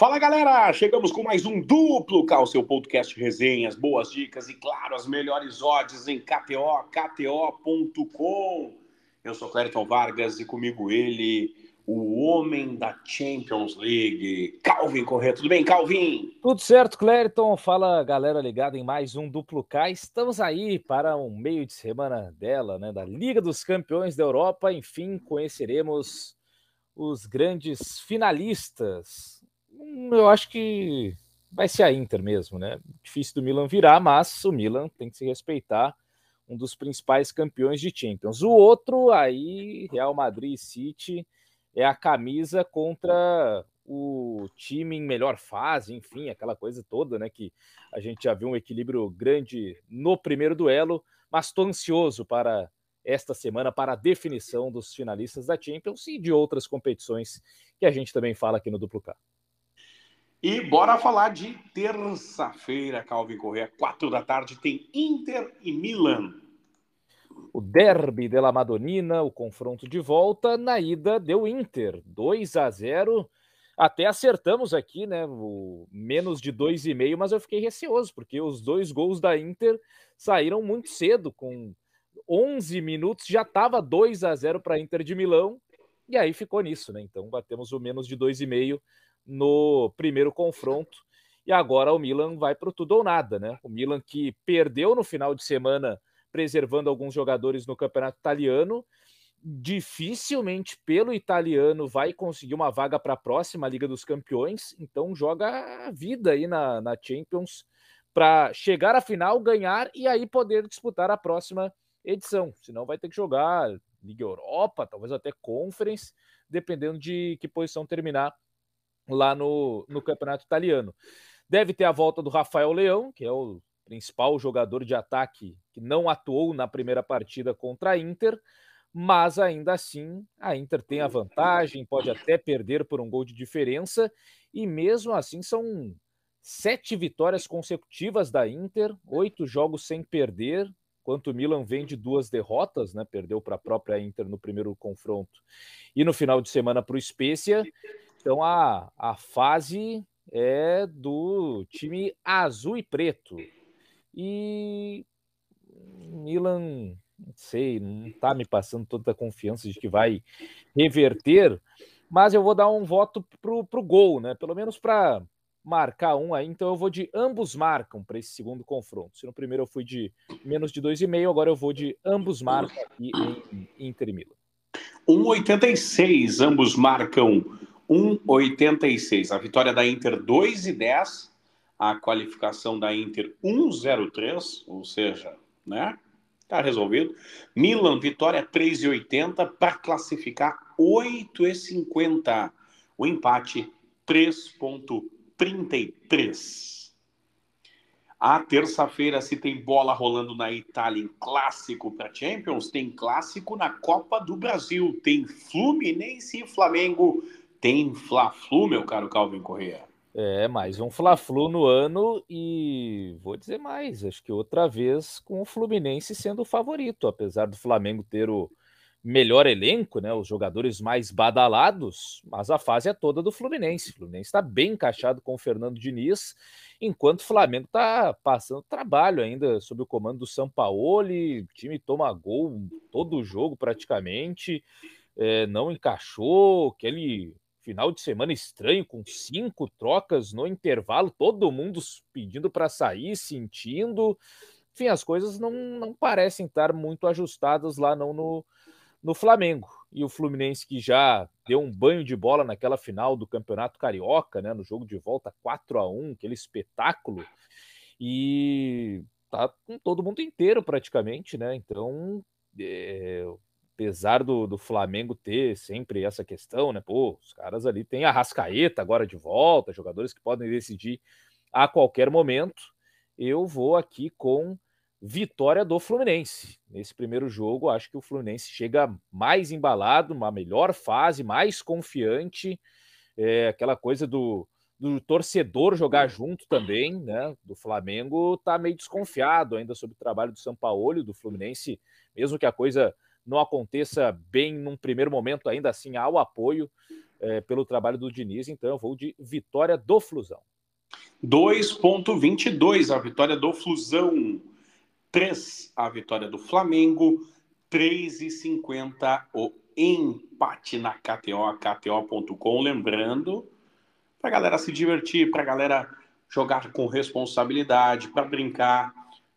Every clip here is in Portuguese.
Fala galera, chegamos com mais um duplo Cal, seu podcast resenhas, boas dicas e claro, as melhores odds em KTO, KTO.com. Eu sou Clériton Vargas e comigo ele, o homem da Champions League, Calvin Corrêa. Tudo bem, Calvin? Tudo certo, Clériton. Fala galera ligada em mais um duplo K. Estamos aí para um meio de semana dela, né, da Liga dos Campeões da Europa. Enfim, conheceremos os grandes finalistas eu acho que vai ser a Inter mesmo, né? Difícil do Milan virar, mas o Milan tem que se respeitar, um dos principais campeões de Champions. O outro aí, Real Madrid City, é a camisa contra o time em melhor fase, enfim, aquela coisa toda, né? Que a gente já viu um equilíbrio grande no primeiro duelo, mas estou ansioso para esta semana para a definição dos finalistas da Champions e de outras competições que a gente também fala aqui no Duplo K. E bora falar de terça-feira, Calvin Correa, quatro da tarde, tem Inter e Milan. O derby della Madonina, o confronto de volta, na ida deu Inter, 2 a 0 até acertamos aqui, né? O menos de 2,5, mas eu fiquei receoso, porque os dois gols da Inter saíram muito cedo, com 11 minutos já estava 2 a 0 para a Inter de Milão, e aí ficou nisso, né? Então batemos o menos de 2,5 no primeiro confronto. E agora o Milan vai para o tudo ou nada, né? O Milan que perdeu no final de semana, preservando alguns jogadores no campeonato italiano, dificilmente pelo italiano vai conseguir uma vaga para a próxima Liga dos Campeões, então joga a vida aí na, na Champions para chegar à final, ganhar e aí poder disputar a próxima edição. Senão vai ter que jogar Liga Europa, talvez até Conference, dependendo de que posição terminar lá no, no campeonato italiano. Deve ter a volta do Rafael Leão, que é o principal jogador de ataque que não atuou na primeira partida contra a Inter, mas ainda assim a Inter tem a vantagem, pode até perder por um gol de diferença, e mesmo assim são sete vitórias consecutivas da Inter, oito jogos sem perder, enquanto o Milan vem de duas derrotas, né? Perdeu para a própria Inter no primeiro confronto e no final de semana para o Spezia. Então a, a fase é do time azul e preto. E Milan, não sei, não está me passando toda a confiança de que vai reverter, mas eu vou dar um voto pro, pro gol, né? Pelo menos para marcar um aí, então eu vou de ambos marcam para esse segundo confronto. Se no primeiro eu fui de menos de 2,5, agora eu vou de ambos marcam aqui em Inter e Milan. 1,86, ambos marcam 1,86. A vitória da Inter 2,10. A qualificação da Inter 1,03. Ou seja, né? Tá resolvido. Milan, vitória 3,80 para classificar 8,50. O empate 3,33. A terça-feira, se tem bola rolando na Itália em clássico para Champions, tem clássico na Copa do Brasil, tem Fluminense e Flamengo tem Fla-Flu, meu caro Calvin Correa. É, mais um Fla-Flu no ano e vou dizer mais, acho que outra vez com o Fluminense sendo o favorito, apesar do Flamengo ter o melhor elenco, né, os jogadores mais badalados, mas a fase é toda do Fluminense. O Fluminense está bem encaixado com o Fernando Diniz, enquanto o Flamengo está passando trabalho ainda sob o comando do Sampaoli, o time toma gol todo o jogo praticamente, é, não encaixou, aquele final de semana estranho, com cinco trocas no intervalo, todo mundo pedindo para sair, sentindo. Enfim, as coisas não, não parecem estar muito ajustadas lá não no, no Flamengo. E o Fluminense que já deu um banho de bola naquela final do Campeonato Carioca, né, no jogo de volta 4 a 1 aquele espetáculo. E tá com todo mundo inteiro praticamente, né? Então, é, apesar do, do Flamengo ter sempre essa questão, né? Pô, os caras ali têm a Rascaeta agora de volta, jogadores que podem decidir a qualquer momento. Eu vou aqui com vitória do Fluminense. Nesse primeiro jogo, acho que o Fluminense chega mais embalado, uma melhor fase, mais confiante. É, aquela coisa do, do torcedor jogar junto também, né? Do Flamengo tá meio desconfiado ainda sobre o trabalho do São Paulo, do Fluminense, mesmo que a coisa não aconteça bem num primeiro momento, ainda assim há o apoio é, pelo trabalho do Diniz, então eu vou de vitória do Flusão. 2,22 a vitória do Flusão, 3 a vitória do Flamengo, 3,50 o empate na KTO, KTO.com. Lembrando, para a galera se divertir, para a galera jogar com responsabilidade, para brincar,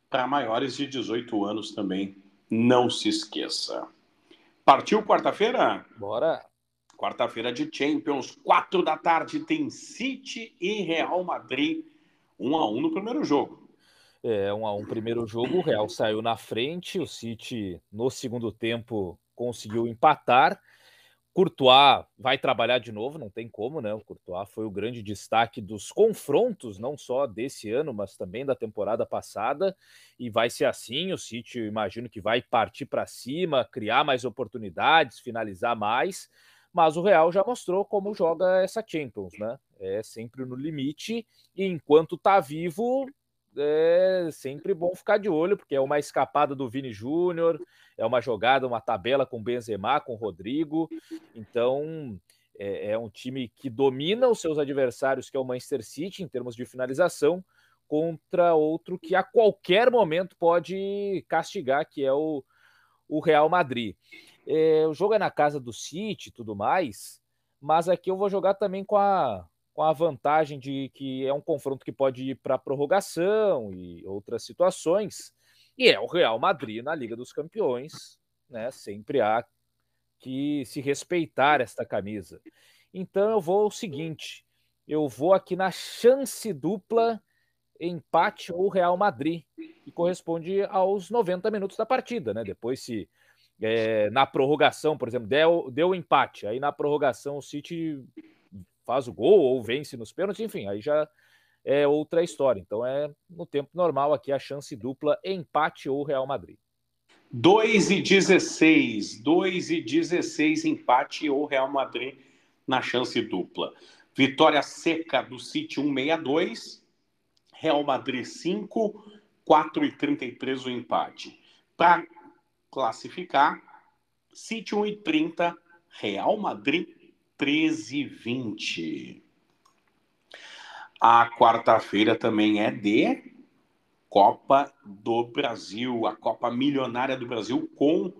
para maiores de 18 anos também. Não se esqueça. Partiu quarta-feira? Bora! Quarta-feira de Champions, quatro da tarde, tem City e Real Madrid, um a um no primeiro jogo. É, um a um primeiro jogo, o Real saiu na frente, o City no segundo tempo conseguiu empatar. Courtois vai trabalhar de novo, não tem como, né? O Courtois foi o grande destaque dos confrontos, não só desse ano, mas também da temporada passada, e vai ser assim. O City, imagino que vai partir para cima, criar mais oportunidades, finalizar mais mas o Real já mostrou como joga essa Champions, né? É sempre no limite e enquanto tá vivo é sempre bom ficar de olho, porque é uma escapada do Vini Júnior, é uma jogada, uma tabela com Benzema, com Rodrigo. Então, é, é, um time que domina os seus adversários, que é o Manchester City, em termos de finalização, contra outro que a qualquer momento pode castigar, que é o, o Real Madrid. É, o jogo é na casa do City e tudo mais, mas aqui eu vou jogar também com a, com a vantagem de que é um confronto que pode ir para prorrogação e outras situações. E é o Real Madrid na Liga dos Campeões, né? Sempre há que se respeitar esta camisa. Então eu vou o seguinte: eu vou aqui na chance dupla empate ou Real Madrid, que corresponde aos 90 minutos da partida, né? Depois se é, na prorrogação, por exemplo, deu, deu empate. Aí na prorrogação o City faz o gol ou vence nos pênaltis, enfim, aí já é outra história. Então é no tempo normal aqui a chance dupla empate ou Real Madrid. 2 e 16, 2 e 16 empate ou Real Madrid na chance dupla. Vitória seca do City 162, Real Madrid 5, 4 e 33 o empate. Para classificar. City 1,30, Real Madrid 13,20. A quarta-feira também é de Copa do Brasil, a Copa Milionária do Brasil, com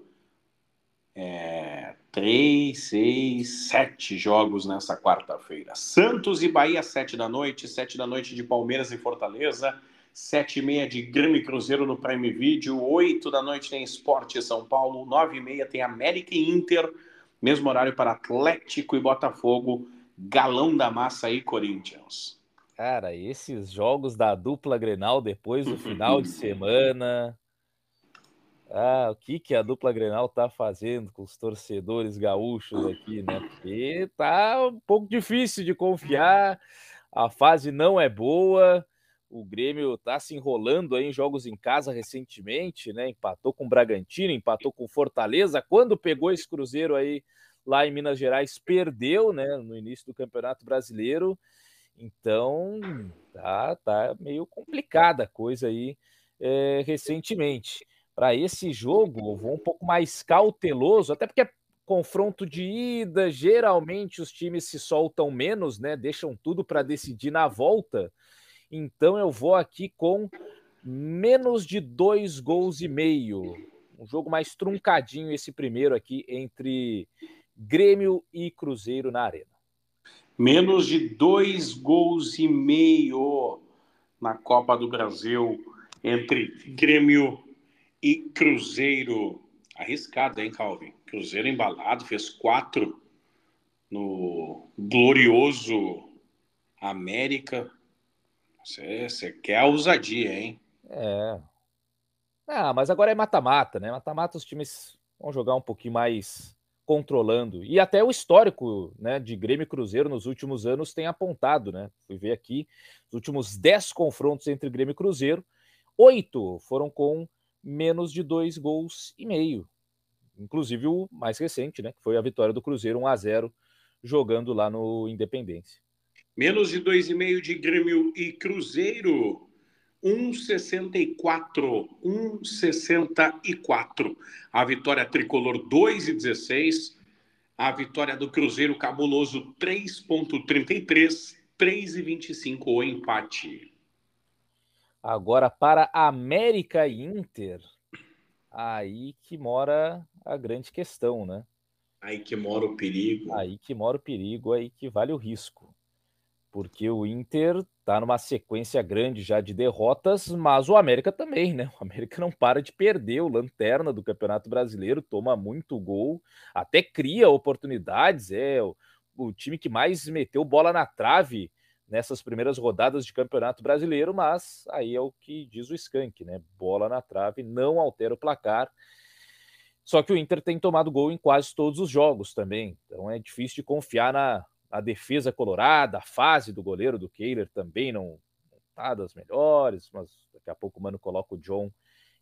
é, três, seis, sete jogos nessa quarta-feira. Santos e Bahia, sete da noite, sete da noite de Palmeiras e Fortaleza, sete e meia de Grêmio e Cruzeiro no Prime Video, oito da noite tem Esporte São Paulo, nove e meia tem América e Inter, mesmo horário para Atlético e Botafogo, Galão da Massa e Corinthians. Cara, esses jogos da dupla Grenal depois do final de semana. Ah, o que, que a dupla Grenal tá fazendo com os torcedores gaúchos aqui, né? Porque tá um pouco difícil de confiar, a fase não é boa. O Grêmio está se enrolando aí em jogos em casa recentemente, né? Empatou com o Bragantino, empatou com Fortaleza. Quando pegou esse Cruzeiro aí lá em Minas Gerais, perdeu, né? No início do Campeonato Brasileiro. Então, tá, tá meio complicada a coisa aí é, recentemente. Para esse jogo, eu vou um pouco mais cauteloso, até porque é confronto de ida, geralmente os times se soltam menos, né? Deixam tudo para decidir na volta. Então eu vou aqui com menos de dois gols e meio. Um jogo mais truncadinho esse primeiro aqui entre Grêmio e Cruzeiro na Arena. Menos de dois gols e meio na Copa do Brasil entre Grêmio e Cruzeiro. Arriscado, hein, Calvin? Cruzeiro embalado, fez quatro no glorioso América. Você, quer a ousadia, hein? É. Ah, mas agora é mata-mata, né? Mata-mata os times vão jogar um pouquinho mais controlando. E até o histórico né, de Grêmio e Cruzeiro nos últimos anos tem apontado, né? Fui ver aqui, os últimos 10 confrontos entre Grêmio e Cruzeiro, oito foram com menos de dois gols e meio. Inclusive o mais recente, né? Que foi a vitória do Cruzeiro 1 a 0 jogando lá no Independência. Menos de 2,5 de Grêmio e Cruzeiro. 1,64. 1,64. A vitória tricolor 2,16. A vitória do Cruzeiro cabuloso 3.33, 3,25 o empate. Agora para América e Inter, aí que mora a grande questão, né? Aí que mora o perigo. Aí que mora o perigo, aí que vale o risco. Porque o Inter tá numa sequência grande já de derrotas, mas o América também, né? O América não para de perder, o lanterna do Campeonato Brasileiro toma muito gol, até cria oportunidades, é o, o time que mais meteu bola na trave nessas primeiras rodadas de Campeonato Brasileiro, mas aí é o que diz o Skank, né? Bola na trave não altera o placar. Só que o Inter tem tomado gol em quase todos os jogos também, então é difícil de confiar na, na defesa colorada, a fase do goleiro do Kehler também não, está das melhores, mas daqui a pouco o Mano coloca o John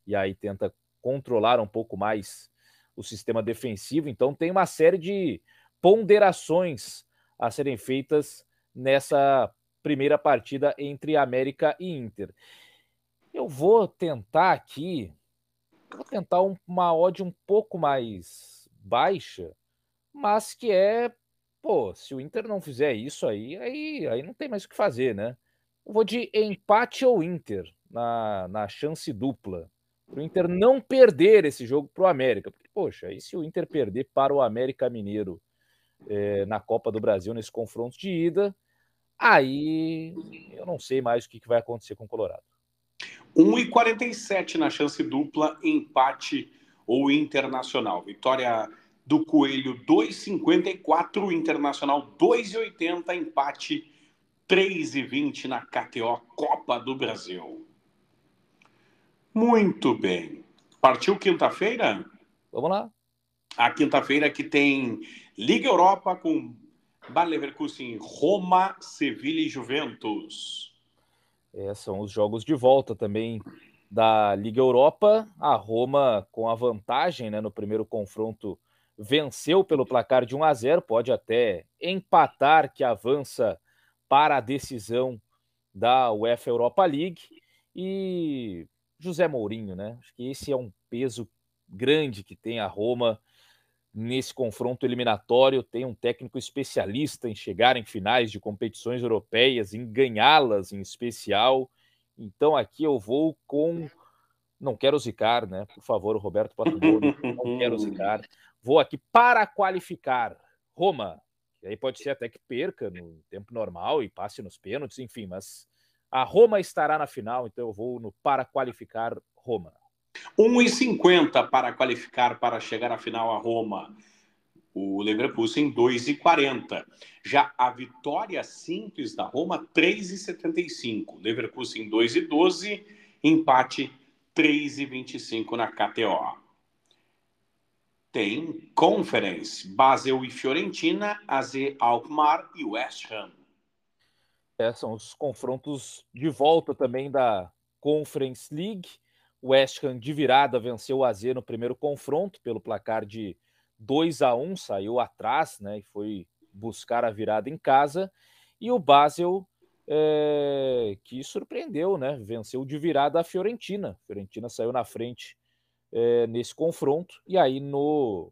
e aí tenta controlar um pouco mais o sistema defensivo. Então tem uma série de ponderações a serem feitas nessa primeira partida entre América e Inter. Eu vou tentar aqui, vou tentar uma odd um pouco mais baixa, mas que é, pô, se o Inter não fizer isso aí, aí, aí não tem mais o que fazer, né? Eu vou de empate ou Inter na, na chance dupla. O Inter não perder esse jogo para o América. Porque, poxa, aí se o Inter perder para o América Mineiro é, na Copa do Brasil, nesse confronto de ida, aí eu não sei mais o que, que vai acontecer com o Colorado. 1,47 na chance dupla, empate ou internacional. Vitória do Coelho 2,54, internacional 2,80, empate 3,20 na KTO Copa do Brasil. Muito bem. Partiu quinta-feira? Vamos lá. A quinta-feira que tem Liga Europa com Bayer Leverkusen, Roma, Sevilha e Juventus. É, são os jogos de volta também da Liga Europa. A Roma, com a vantagem né, no primeiro confronto, venceu pelo placar de 1 a 0. Pode até empatar, que avança para a decisão da UEFA Europa League. E José Mourinho, né? Acho que esse é um peso grande que tem a Roma nesse confronto eliminatório. Tem um técnico especialista em chegar em finais de competições europeias, em ganhá-las em especial. Então aqui eu vou com. Não quero zicar, né? Por favor, Roberto Patrimônio, não quero zicar. Vou aqui para qualificar Roma. E aí pode ser até que perca no tempo normal e passe nos pênaltis, enfim, mas a Roma estará na final, então eu vou no para qualificar Roma. 1,50 para qualificar para chegar à final a Roma. O Leverkusen 2,40. Já a vitória simples da Roma 3,75. Leverkusen 2,12. Empate 3,25 na KTO. Tem Conference, Basel e Fiorentina, AZ Alkmaar e West Ham. É, são os confrontos de volta também da Conference League. West Ham de virada venceu o AZ no primeiro confronto pelo placar de 2 a 1, saiu atrás, né, e foi buscar a virada em casa. E o Basel é, que surpreendeu, né, venceu de virada a Fiorentina. Fiorentina saiu na frente é, nesse confronto e aí no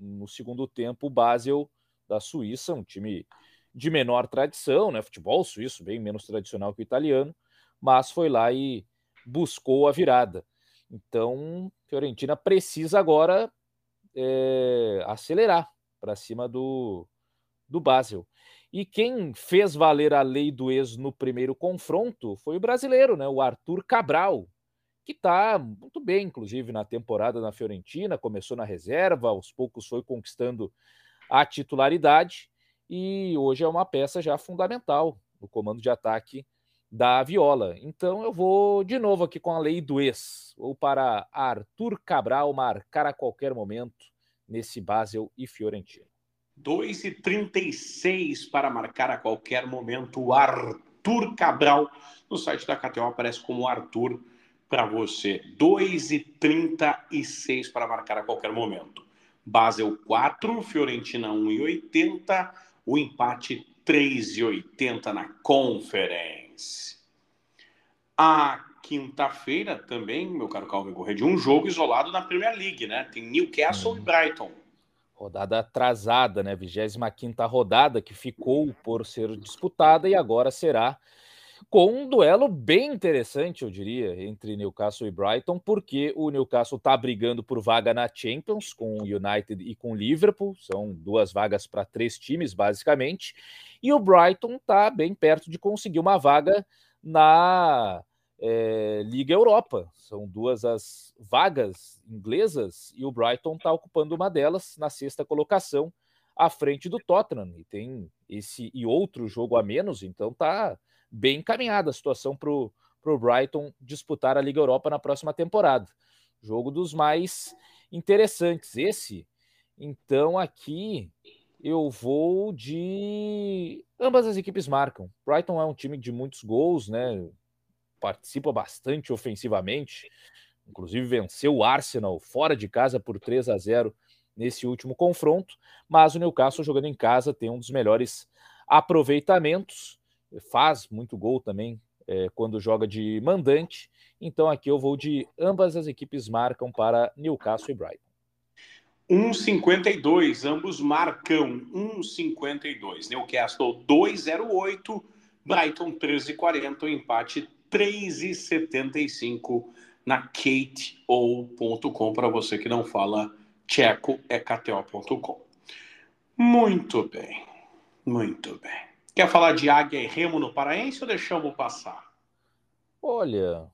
no segundo tempo o Basel da Suíça, um time de menor tradição, né, futebol suíço bem menos tradicional que o italiano, mas foi lá e buscou a virada. Então, Fiorentina precisa agora é, acelerar para cima do, do Basel. E quem fez valer a lei do ex no primeiro confronto foi o brasileiro, né? o Arthur Cabral, que está muito bem, inclusive, na temporada na Fiorentina, começou na reserva, aos poucos foi conquistando a titularidade e hoje é uma peça já fundamental no comando de ataque da Viola. Então eu vou de novo aqui com a lei do ex, ou para Arthur Cabral marcar a qualquer momento nesse Basel e Fiorentino. 2 e 36 para marcar a qualquer momento o Arthur Cabral. No site da KTO aparece como Arthur para você. 2 e 36 para marcar a qualquer momento. Basel 4, Fiorentina 1 e 80, o empate 3 e 80 na Conference. A quinta-feira também, meu caro Calvin Correia, de um jogo isolado na Premier League, né? Tem Newcastle hum. e Brighton. Rodada atrasada, né? 25 rodada que ficou por ser disputada e agora será com um duelo bem interessante, eu diria, entre Newcastle e Brighton, porque o Newcastle está brigando por vaga na Champions com o United e com o Liverpool, são duas vagas para três times, basicamente, e o Brighton está bem perto de conseguir uma vaga na é, Liga Europa. São duas as vagas inglesas e o Brighton está ocupando uma delas na sexta colocação, à frente do Tottenham. E tem esse e outro jogo a menos, então tá bem encaminhada a situação para o Brighton disputar a Liga Europa na próxima temporada. Jogo dos mais interessantes. Esse, então, aqui eu vou de. Ambas as equipes marcam. Brighton é um time de muitos gols, né? Participa bastante ofensivamente. Inclusive venceu o Arsenal fora de casa por 3 a 0 nesse último confronto. Mas o Newcastle jogando em casa tem um dos melhores aproveitamentos faz muito gol também é, quando joga de mandante. Então aqui eu vou de ambas as equipes marcam para Newcastle e Brighton. 1,52, ambos marcam 1,52. Newcastle 2,08, Brighton 13,40, o empate 3,75 na kateou.com para você que não fala tcheco é kto.com. Muito bem, muito bem. Quer falar de Águia e Remo no Paraense ou deixamos passar? Olha,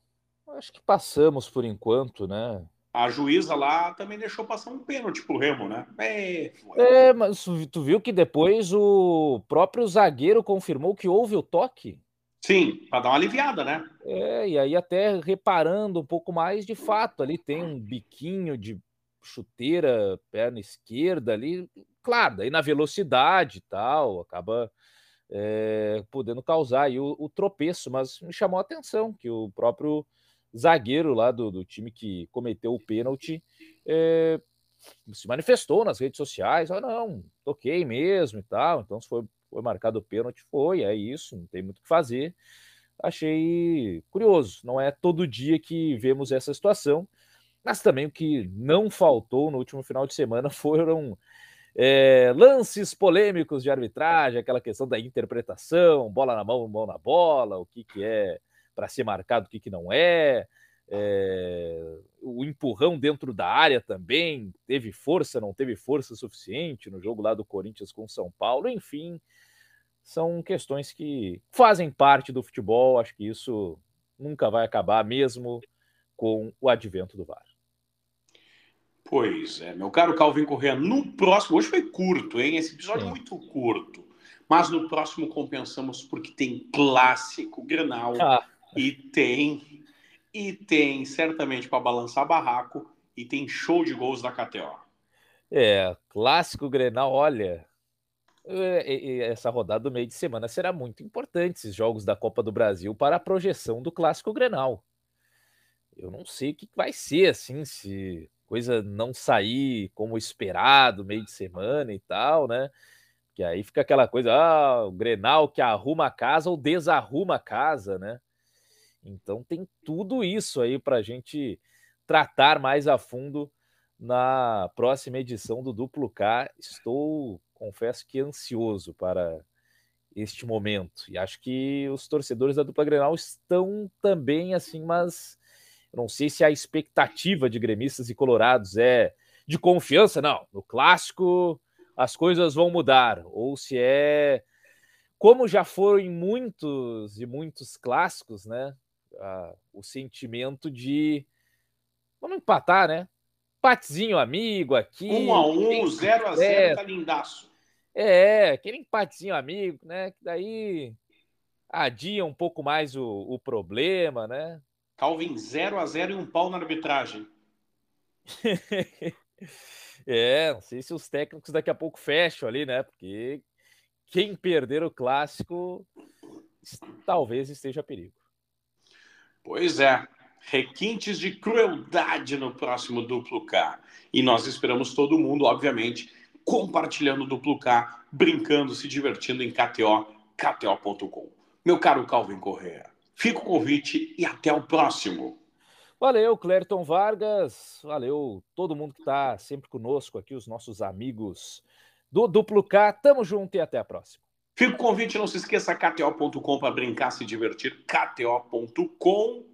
acho que passamos por enquanto, né? A juíza lá também deixou passar um pênalti pro Remo, né? É, é, mas tu viu que depois o próprio zagueiro confirmou que houve o toque? Sim, para dar uma aliviada, né? É, e aí até reparando um pouco mais, de fato, ali tem um biquinho de chuteira, perna esquerda ali, claro, daí na velocidade e tal, acaba é, podendo causar aí o, o, tropeço, mas me chamou a atenção que o próprio zagueiro lá do, do time que cometeu o pênalti é, se manifestou nas redes sociais, ah, não, toquei mesmo e tal, então se foi, foi marcado o pênalti, foi, é isso, não tem muito o que fazer. Achei curioso, não é todo dia que vemos essa situação, mas também o que não faltou no último final de semana foram é, lances polêmicos de arbitragem, aquela questão da interpretação, bola na mão, mão na bola, o que, que é para ser marcado, o que, que não é, é, o empurrão dentro da área também, teve força, não teve força suficiente no jogo lá do Corinthians com São Paulo, enfim, são questões que fazem parte do futebol, acho que isso nunca vai acabar, mesmo com o advento do VAR. Pois é, meu caro Calvin Correa, no próximo, hoje foi curto, hein? Esse episódio é muito curto, mas no próximo compensamos porque tem clássico Grenal ah. e tem e tem certamente para balançar barraco e tem show de gols da KTO. É, clássico Grenal, olha, é, essa rodada do meio de semana será muito importante esses jogos da Copa do Brasil para a projeção do clássico Grenal. Eu não sei o que vai ser assim se coisa não sair como esperado, meio de semana e tal, né? Que aí fica aquela coisa, ah, o Grenal que arruma a casa ou desarruma a casa, né? Então tem tudo isso aí para a gente tratar mais a fundo na próxima edição do Duplo K. Estou, confesso que ansioso para este momento. E acho que os torcedores da dupla Grenal estão também assim, mas eu não sei se a expectativa de gremistas e colorados é de confiança, não. No clássico as coisas vão mudar, ou se é como já foram em muitos e muitos clássicos, né? Ah, o sentimento de vamos empatar, né? Empatezinho amigo aqui. Um a um, zero a zero, tá lindaço. É, aquele empatezinho amigo, né? Que daí adia um pouco mais o, o problema, né? Calvin 0 a 0 e um pau na arbitragem. é, não sei se os técnicos daqui a pouco fecham ali, né? Porque quem perder o clássico talvez esteja a perigo. Pois é. Requintes de crueldade no próximo Duplo K. E nós esperamos todo mundo, obviamente, compartilhando o Duplo K, brincando, se divertindo em KTO, KTO.com. Meu caro Calvin Correa, Fica o convite e até o próximo. Valeu, Clériton Vargas. Valeu todo mundo que está sempre conosco aqui, os nossos amigos do Duplo K. Tamo junto e até a próxima. Fica o convite, não se esqueça, kto.com para brincar, se divertir, kto.com.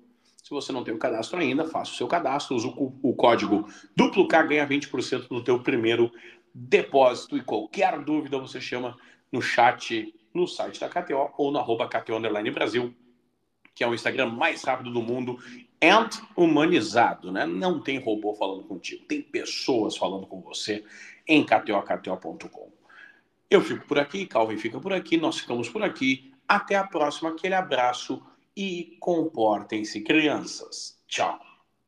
Se você não tem o cadastro ainda, faça o seu cadastro, usa o, o código duplo K, ganha 20% no teu primeiro depósito. E qualquer dúvida você chama no chat, no site da KTO ou no arroba KTO Brasil, que é o Instagram mais rápido do mundo and humanizado, né? Não tem robô falando contigo, tem pessoas falando com você em KTO, KTO.com. Eu fico por aqui, Calvin fica por aqui, nós ficamos por aqui. Até a próxima, aquele abraço e comportem-se, crianças. Tchau.